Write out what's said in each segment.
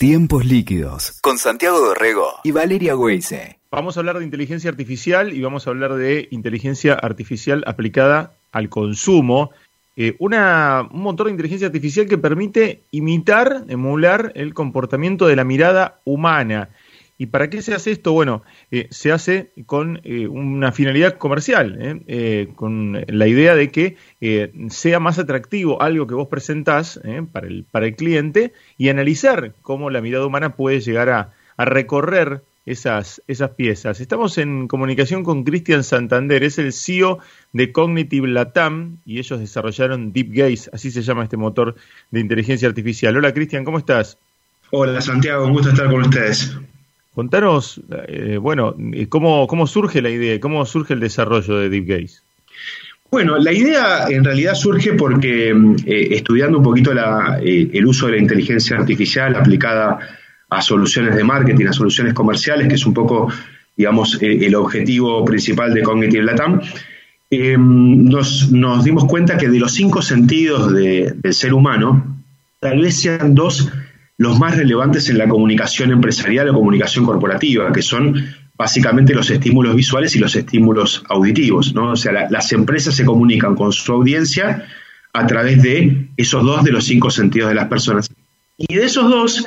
Tiempos líquidos con Santiago Dorrego y Valeria Weise. Vamos a hablar de inteligencia artificial y vamos a hablar de inteligencia artificial aplicada al consumo. Eh, una, un motor de inteligencia artificial que permite imitar, emular el comportamiento de la mirada humana. ¿Y para qué se hace esto? Bueno, eh, se hace con eh, una finalidad comercial, ¿eh? con la idea de que sea más atractivo algo que vos presentás para, el, para el cliente y analizar cómo la mirada humana puede llegar a, a recorrer esas, esas piezas. Estamos en comunicación con Cristian Santander, es el CEO de Cognitive Latam y ellos desarrollaron Deep Gaze, así se llama este motor de inteligencia artificial. Hola Cristian, ¿cómo estás? Hola Santiago, un gusto estar con ustedes. Contanos, eh, bueno, ¿cómo, ¿cómo surge la idea? ¿Cómo surge el desarrollo de Deep Gaze? Bueno, la idea en realidad surge porque eh, estudiando un poquito eh, el uso de la inteligencia artificial aplicada a soluciones de marketing, a soluciones comerciales, que es un poco, digamos, el objetivo principal de Cognitive Latam, nos, dimos cuenta que de los cinco sentidos de, del ser humano, tal vez sean dos los más relevantes en la comunicación empresarial o comunicación corporativa, que son básicamente los estímulos visuales y los estímulos auditivos. ¿no? O sea, las empresas se comunican con su audiencia a través de esos dos de los cinco sentidos de las personas. Y de esos dos,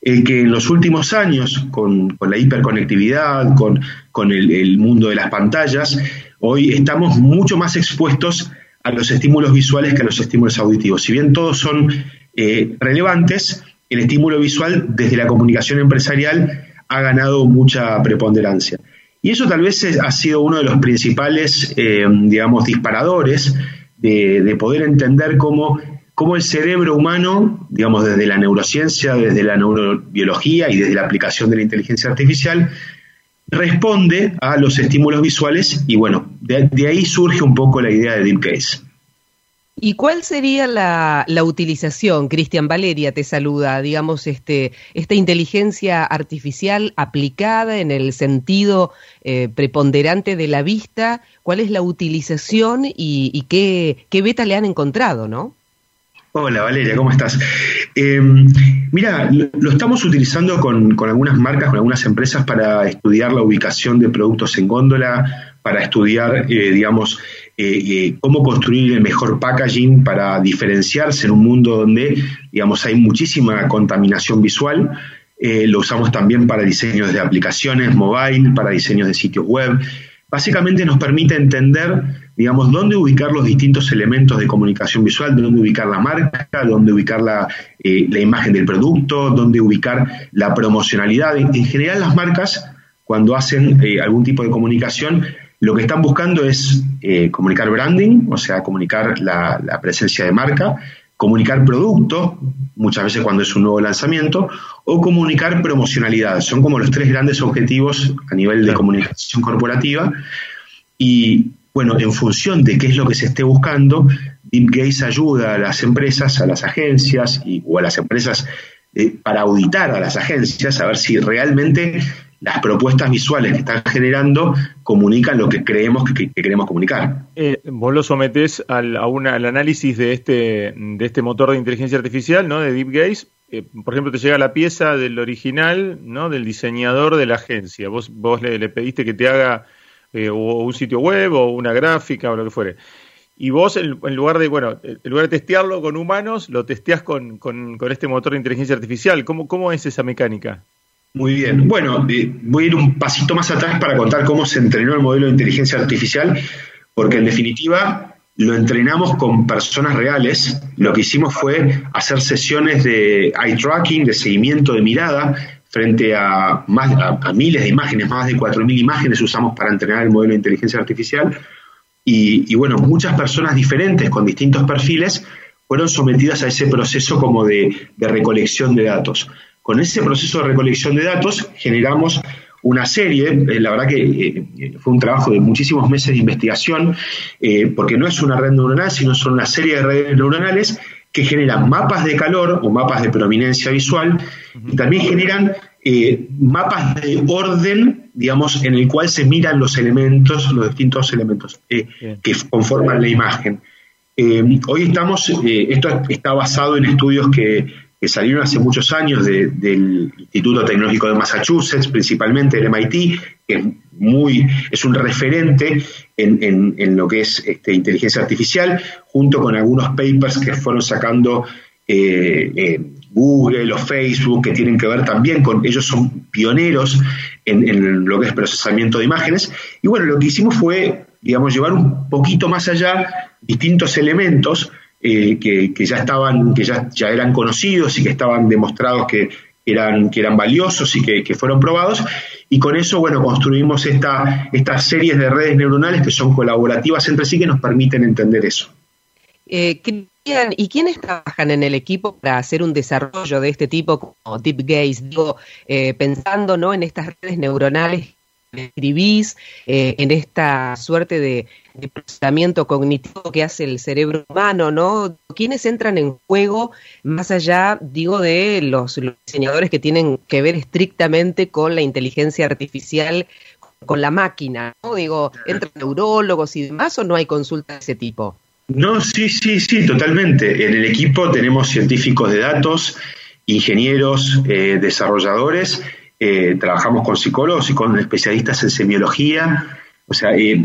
el que en los últimos años, con, la hiperconectividad, con, el, mundo de las pantallas, hoy estamos mucho más expuestos a los estímulos visuales que a los estímulos auditivos. Si bien todos son eh, relevantes, el estímulo visual desde la comunicación empresarial ha ganado mucha preponderancia. Y eso tal vez ha sido uno de los principales, eh, digamos, disparadores de, poder entender cómo, cómo, el cerebro humano, digamos, desde la neurociencia, desde la neurobiología y desde la aplicación de la inteligencia artificial, responde a los estímulos visuales y bueno, de, de ahí surge un poco la idea de Deep Case. ¿Y cuál sería la, utilización, Cristian Valeria te saluda, digamos, este, esta inteligencia artificial aplicada en el sentido eh, preponderante de la vista? ¿Cuál es la utilización y, qué, beta le han encontrado, no? Hola Valeria, ¿cómo estás? Eh, mira, lo, estamos utilizando con, con, algunas marcas, con algunas empresas para estudiar la ubicación de productos en góndola, para estudiar, eh, digamos, eh, eh, cómo construir el mejor packaging para diferenciarse en un mundo donde, digamos, hay muchísima contaminación visual. Eh, lo usamos también para diseños de aplicaciones mobile, para diseños de sitios web. Básicamente nos permite entender, digamos, dónde ubicar los distintos elementos de comunicación visual, dónde ubicar la marca, dónde ubicar la, la imagen del producto, dónde ubicar la promocionalidad. En, general las marcas, cuando hacen algún tipo de comunicación, lo que están buscando es eh, comunicar branding, o sea, comunicar la, presencia de marca, comunicar producto, muchas veces cuando es un nuevo lanzamiento, o comunicar promocionalidad. Son como los tres grandes objetivos a nivel de comunicación corporativa. Y bueno, en función de qué es lo que se esté buscando, Deep Gaze ayuda a las empresas, a las agencias y, o a las empresas eh, para auditar a las agencias, a ver si realmente las propuestas visuales que están generando comunican lo que creemos que, queremos comunicar. Eh, vos lo sometés al, a al análisis de este, de este motor de inteligencia artificial, ¿no? De Deep Gaze. Eh, por ejemplo, te llega la pieza del original, ¿no? Del diseñador de la agencia. Vos, vos le, pediste que te haga eh, un sitio web o una gráfica o lo que fuere. Y vos, en, lugar de, bueno, en lugar de testearlo con humanos, lo testeás con, con, con este motor de inteligencia artificial. ¿Cómo, ¿Cómo es esa mecánica? Muy bien. Bueno, voy a ir un pasito más atrás para contar cómo se entrenó el modelo de inteligencia artificial, porque en definitiva lo entrenamos con personas reales. Lo que hicimos fue hacer sesiones de eye tracking, de seguimiento de mirada, frente a, más, a, miles de imágenes, más de 4.000 imágenes usamos para entrenar el modelo de inteligencia artificial. Y, bueno, muchas personas diferentes con distintos perfiles fueron sometidas a ese proceso como de recolección de datos. Con ese proceso de recolección de datos generamos una serie, eh, la verdad que eh, fue un trabajo de muchísimos meses de investigación, eh, porque no es una red neuronal, sino son una serie de redes neuronales que generan mapas de calor o mapas de prominencia visual y también generan mapas de orden, digamos, en el cual se miran los elementos, los distintos elementos que conforman la imagen. hoy estamos, esto está basado en estudios que que salieron hace muchos años del Instituto Tecnológico de Massachusetts, principalmente del MIT, que es, muy, es un referente en, lo que es este, inteligencia artificial, junto con algunos papers que fueron sacando eh, eh, Google o Facebook, que tienen que ver también con, ellos son pioneros en, en, lo que es procesamiento de imágenes. Y bueno, lo que hicimos fue, digamos, llevar un poquito más allá distintos elementos eh, que, ya estaban, que ya, ya eran conocidos y que estaban demostrados que eran, que eran valiosos y que, fueron probados. Y con eso, bueno, construimos esta, estas series de redes neuronales que son colaborativas entre sí que nos permiten entender eso. Eh, ¿Y quiénes trabajan en el equipo para hacer un desarrollo de este tipo como Deep Gaze? Digo, eh, pensando ¿no? en estas redes neuronales escribís, eh, en esta suerte de, procesamiento cognitivo que hace el cerebro humano, ¿no? ¿Quiénes entran en juego más allá, digo, de los, diseñadores que tienen que ver estrictamente con la inteligencia artificial, con la máquina, ¿no? Digo, ¿entran neurólogos y demás o no hay consulta de ese tipo? No, sí, sí, sí, totalmente. En el equipo tenemos científicos de datos, ingenieros, eh, desarrolladores eh, trabajamos con psicólogos y con especialistas en semiología. O sea, eh,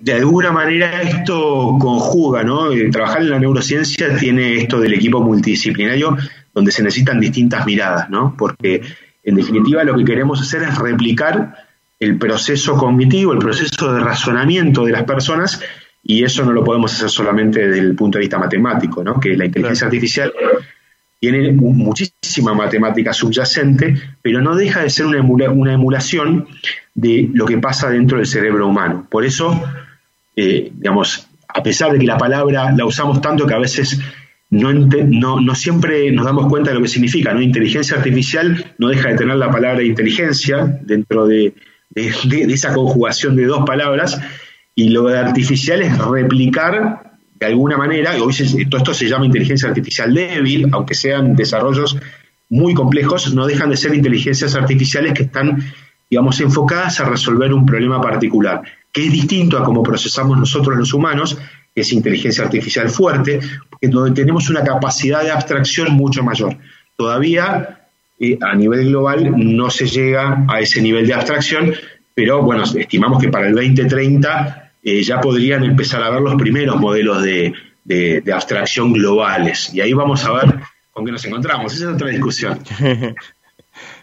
de alguna manera esto conjuga, ¿no? Eh, trabajar en la neurociencia tiene esto del equipo multidisciplinario donde se necesitan distintas miradas, ¿no? Porque en definitiva lo que queremos hacer es replicar el proceso cognitivo, el proceso de razonamiento de las personas y eso no lo podemos hacer solamente desde el punto de vista matemático, ¿no? Que la inteligencia artificial tiene muchísima matemática subyacente, pero no deja de ser una, emulación de lo que pasa dentro del cerebro humano. Por eso, eh, digamos, a pesar de que la palabra la usamos tanto que a veces no, siempre nos damos cuenta de lo que significa, ¿no? Inteligencia artificial no deja de tener la palabra inteligencia dentro de, de esa conjugación de dos palabras, y lo de artificial es replicar de alguna manera, y hoy todo esto se llama inteligencia artificial débil, aunque sean desarrollos muy complejos, no dejan de ser inteligencias artificiales que están, digamos, enfocadas a resolver un problema particular, que es distinto a cómo procesamos nosotros los humanos, que es inteligencia artificial fuerte, donde tenemos una capacidad de abstracción mucho mayor. Todavía eh, a nivel global no se llega a ese nivel de abstracción, pero bueno, estimamos que para el 2030 eh, ya podrían empezar a ver los primeros modelos de, abstracción globales. Y ahí vamos a ver con qué nos encontramos. Esa es otra discusión.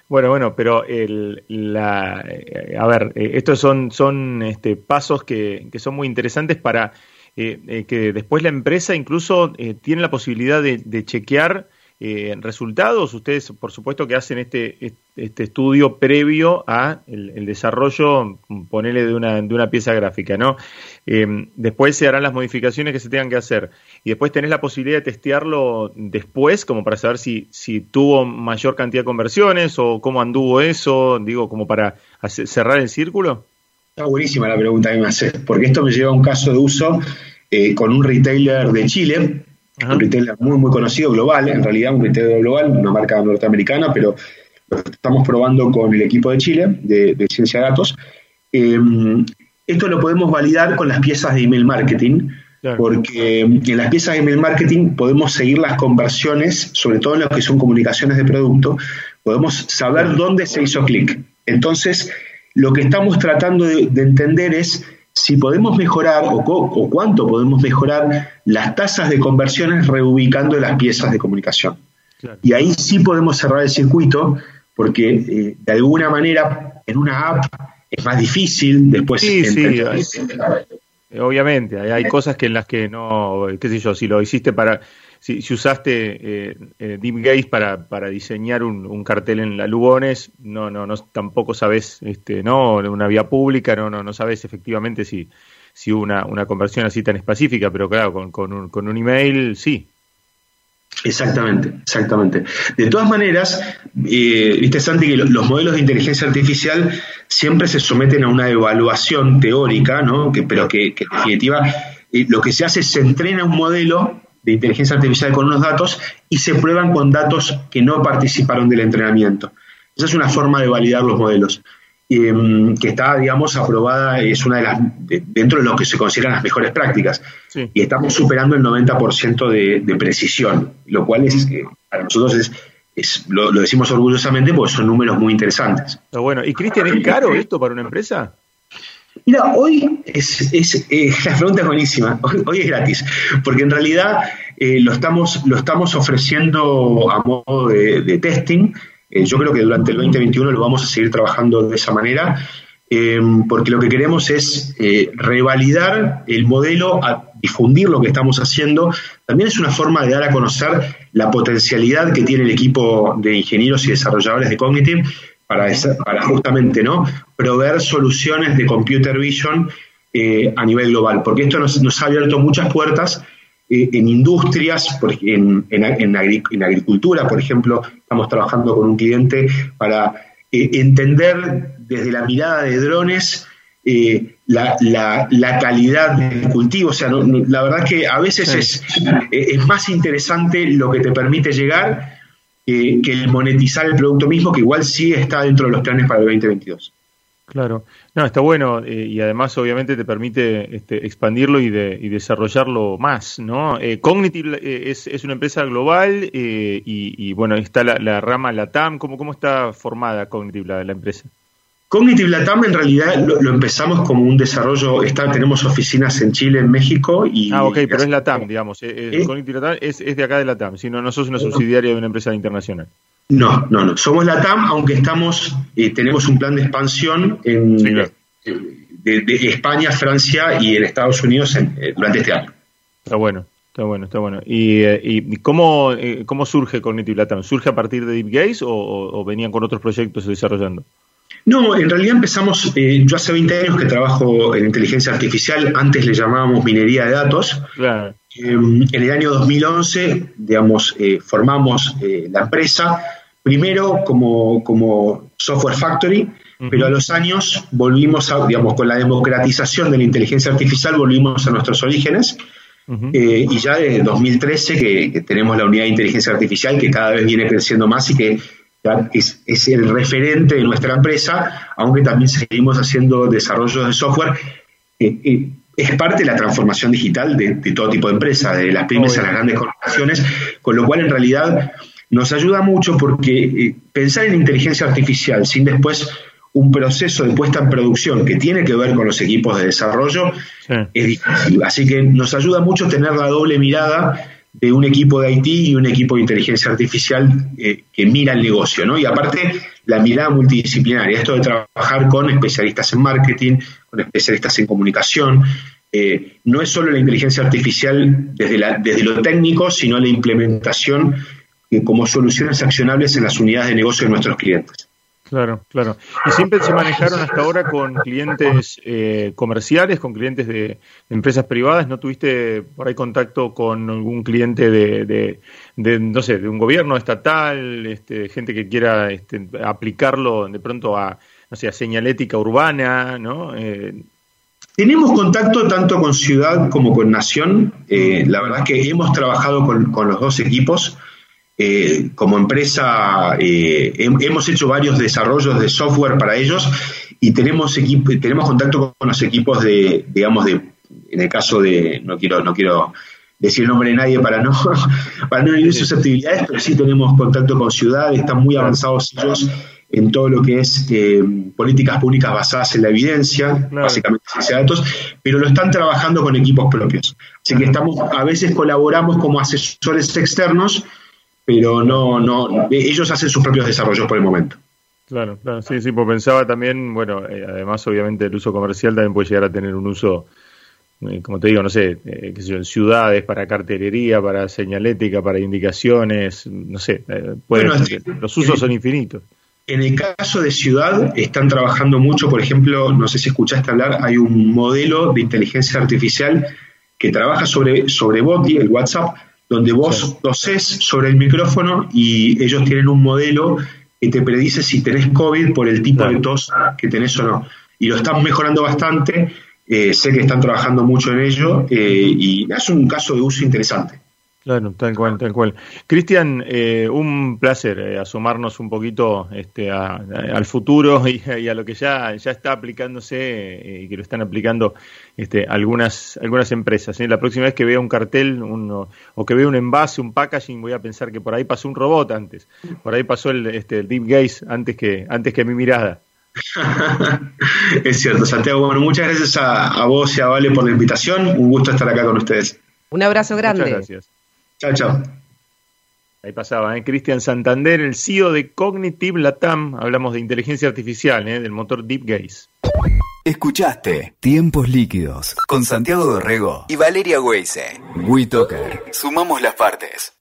Bueno, bueno, pero el, la, eh, a ver, eh, estos son, son este, pasos que, que, son muy interesantes para que después la empresa incluso tiene la posibilidad de, de chequear eh, resultados. Ustedes, por supuesto, que hacen este, este estudio previo a el, desarrollo, ponele de una, de una pieza gráfica, ¿no? Eh, después se harán las modificaciones que se tengan que hacer y después tenés la posibilidad de testearlo después, como para saber si, si tuvo mayor cantidad de conversiones o cómo anduvo eso, digo, como para cerrar el círculo. Está buenísima la pregunta que me haces, porque esto me lleva a un caso de uso eh, con un retailer de Chile un retailer muy, muy conocido, global, en realidad un retailer global, una marca norteamericana, pero estamos probando con el equipo de Chile, de, Ciencia de Datos. Em, esto lo podemos validar con las piezas de email marketing, porque en las piezas de email marketing podemos seguir las conversiones, sobre todo en lo que son comunicaciones de producto, podemos saber dónde se hizo clic. Entonces, lo que estamos tratando de entender es si podemos mejorar o, cuánto podemos mejorar las tasas de conversiones reubicando las piezas de comunicación. Y ahí sí podemos cerrar el circuito porque eh, de alguna manera en una app es más difícil después. Sí, sí, obviamente, hay, cosas que en las que no, qué sé yo, si lo hiciste para si, usaste eh, eh, Deep Gaze para, para diseñar un, cartel en la Lugones, no, no, no, tampoco sabes, este, no, una vía pública, no, no, no sabes efectivamente si, si hubo una, una conversión así tan específica, pero claro, con, con, un, con un email sí. Exactamente, exactamente. De todas maneras, eh, viste Santi que los modelos de inteligencia artificial siempre se someten a una evaluación teórica, ¿no? Que, pero que, que en definitiva eh, lo que se hace es se entrena un modelo de inteligencia artificial con unos datos y se prueban con datos que no participaron del entrenamiento. Esa es una forma de validar los modelos. Em, que está, digamos, aprobada, es una de las, dentro de lo que se consideran las mejores prácticas. Y estamos superando el 90% de, de precisión, lo cual es, eh, para nosotros es, es lo, decimos orgullosamente porque son números muy interesantes. bueno, ¿y Cristian, es caro esto para una empresa? Mira, hoy es, es eh, la pregunta es buenísima. Hoy, es gratis, porque en realidad eh, lo, estamos, lo estamos ofreciendo a modo de, testing. Eh, yo creo que durante el 2021 lo vamos a seguir trabajando de esa manera, porque lo que queremos es revalidar el modelo, difundir lo que estamos haciendo. También es una forma de dar a conocer la potencialidad que tiene el equipo de ingenieros y desarrolladores de Cognitive para, justamente ¿no? proveer soluciones de computer vision eh, a nivel global, porque esto nos, ha abierto muchas puertas eh, en industrias, en, en, agricultura, por ejemplo, estamos trabajando con un cliente para eh, entender desde la mirada de drones la, la, calidad del cultivo. O sea, la verdad que a veces es, es más interesante lo que te permite llegar que el monetizar el producto mismo, que igual sí está dentro de los planes para el 2022. Claro, no, está bueno eh, y además obviamente te permite este, expandirlo y, de, y desarrollarlo más, ¿no? Eh, Cognitive eh, es, es, una empresa global y, y, bueno, está la, la rama LATAM, ¿cómo, cómo está formada Cognitive, la, la empresa? Cognitive Latam en realidad lo, empezamos como un desarrollo, está, tenemos oficinas en Chile, en México y... Ah, ok, pero es Latam, digamos, Cognitive Latam es, de acá de Latam, si no, no sos una subsidiaria de una empresa internacional. No, no, no, somos Latam, aunque estamos, eh, tenemos un plan de expansión en, de, España, Francia y en Estados Unidos durante este año. Está bueno. Está bueno, está bueno. ¿Y, y cómo, cómo surge Cognitive Latam? ¿Surge a partir de Deep Gaze o venían con otros proyectos desarrollando? No, en realidad empezamos, eh, yo hace 20 años que trabajo en inteligencia artificial, antes le llamábamos minería de datos. Em, en el año 2011, digamos, eh, formamos eh, la empresa, primero como, como software factory, pero a los años volvimos a, digamos, con la democratización de la inteligencia artificial, volvimos a nuestros orígenes. y ya de 2013 que, tenemos la unidad de inteligencia artificial que cada vez viene creciendo más y que es, el referente de nuestra empresa, aunque también seguimos haciendo desarrollos de software. es parte de la transformación digital de, todo tipo de empresas, de las pymes a las grandes corporaciones, con lo cual en realidad nos ayuda mucho porque eh, pensar en inteligencia artificial sin después un proceso de puesta en producción que tiene que ver con los equipos de desarrollo es difícil. Así que nos ayuda mucho tener la doble mirada de un equipo de IT y un equipo de inteligencia artificial eh, que mira el negocio, ¿no? Y aparte, la mirada multidisciplinaria, esto de trabajar con especialistas en marketing, con especialistas en comunicación, eh, no es solo la inteligencia artificial desde, desde lo técnico, sino la implementación eh, como soluciones accionables en las unidades de negocio de nuestros clientes. Claro, claro. ¿Y siempre se manejaron hasta ahora con clientes eh, comerciales, con clientes de, empresas privadas? ¿No tuviste por ahí contacto con algún cliente de, de, no sé, de un gobierno estatal, este, gente que quiera este, aplicarlo de pronto a, no sé, señalética urbana, ¿no? Eh, tenemos contacto tanto con ciudad como con nación. Eh, la verdad que hemos trabajado con los dos equipos. Eh, como empresa eh, hemos hecho varios desarrollos de software para ellos y tenemos tenemos contacto con los equipos de, digamos, de, en el caso de, no quiero, no quiero decir el nombre de nadie para no, para no ir sus actividades, pero sí tenemos contacto con ciudades, están muy avanzados ellos en todo lo que es eh, políticas públicas basadas en la evidencia, básicamente ciencia de datos, pero lo están trabajando con equipos propios. Así que estamos, a veces colaboramos como asesores externos pero no, no, ellos hacen sus propios desarrollos por el momento. Claro, claro, sí, sí, pues pensaba también, bueno, eh, además obviamente el uso comercial también puede llegar a tener un uso, eh, como te digo, no sé, eh, qué sé yo, en ciudades, para cartelería, para señalética, para indicaciones, no sé, los usos son infinitos. En el caso de ciudad, están trabajando mucho, por ejemplo, no sé si escuchaste hablar, hay un modelo de inteligencia artificial que trabaja sobre, sobre Boti, el WhatsApp, donde vos toses sobre el micrófono y ellos tienen un modelo que te predice si tenés COVID por el tipo de tos que tenés o no. Y lo están mejorando bastante, eh, sé que están trabajando mucho en ello eh, y es un caso de uso interesante. Claro, tal cual, tal cual. Cristian, eh, un placer eh, asomarnos un poquito este, al futuro y, a lo que ya, ya está aplicándose eh, y que lo están aplicando este, algunas, algunas empresas. La próxima vez que vea un cartel uno, o que vea un envase, un packaging, voy a pensar que por ahí pasó un robot antes, por ahí pasó el, este, Deep Gaze antes que, antes que mi mirada. es cierto, Santiago. Bueno, muchas gracias a, a vos y a Vale por la invitación. Un gusto estar acá con ustedes. Un abrazo grande. Muchas gracias. Chao, chao. Ahí pasaba, ¿eh? Cristian Santander, el CEO de Cognitive Latam. Hablamos de inteligencia artificial, ¿eh? del motor Deep Gaze. Escuchaste Tiempos Líquidos con Santiago Dorrego y Valeria Weise. WeToker. Sumamos las partes.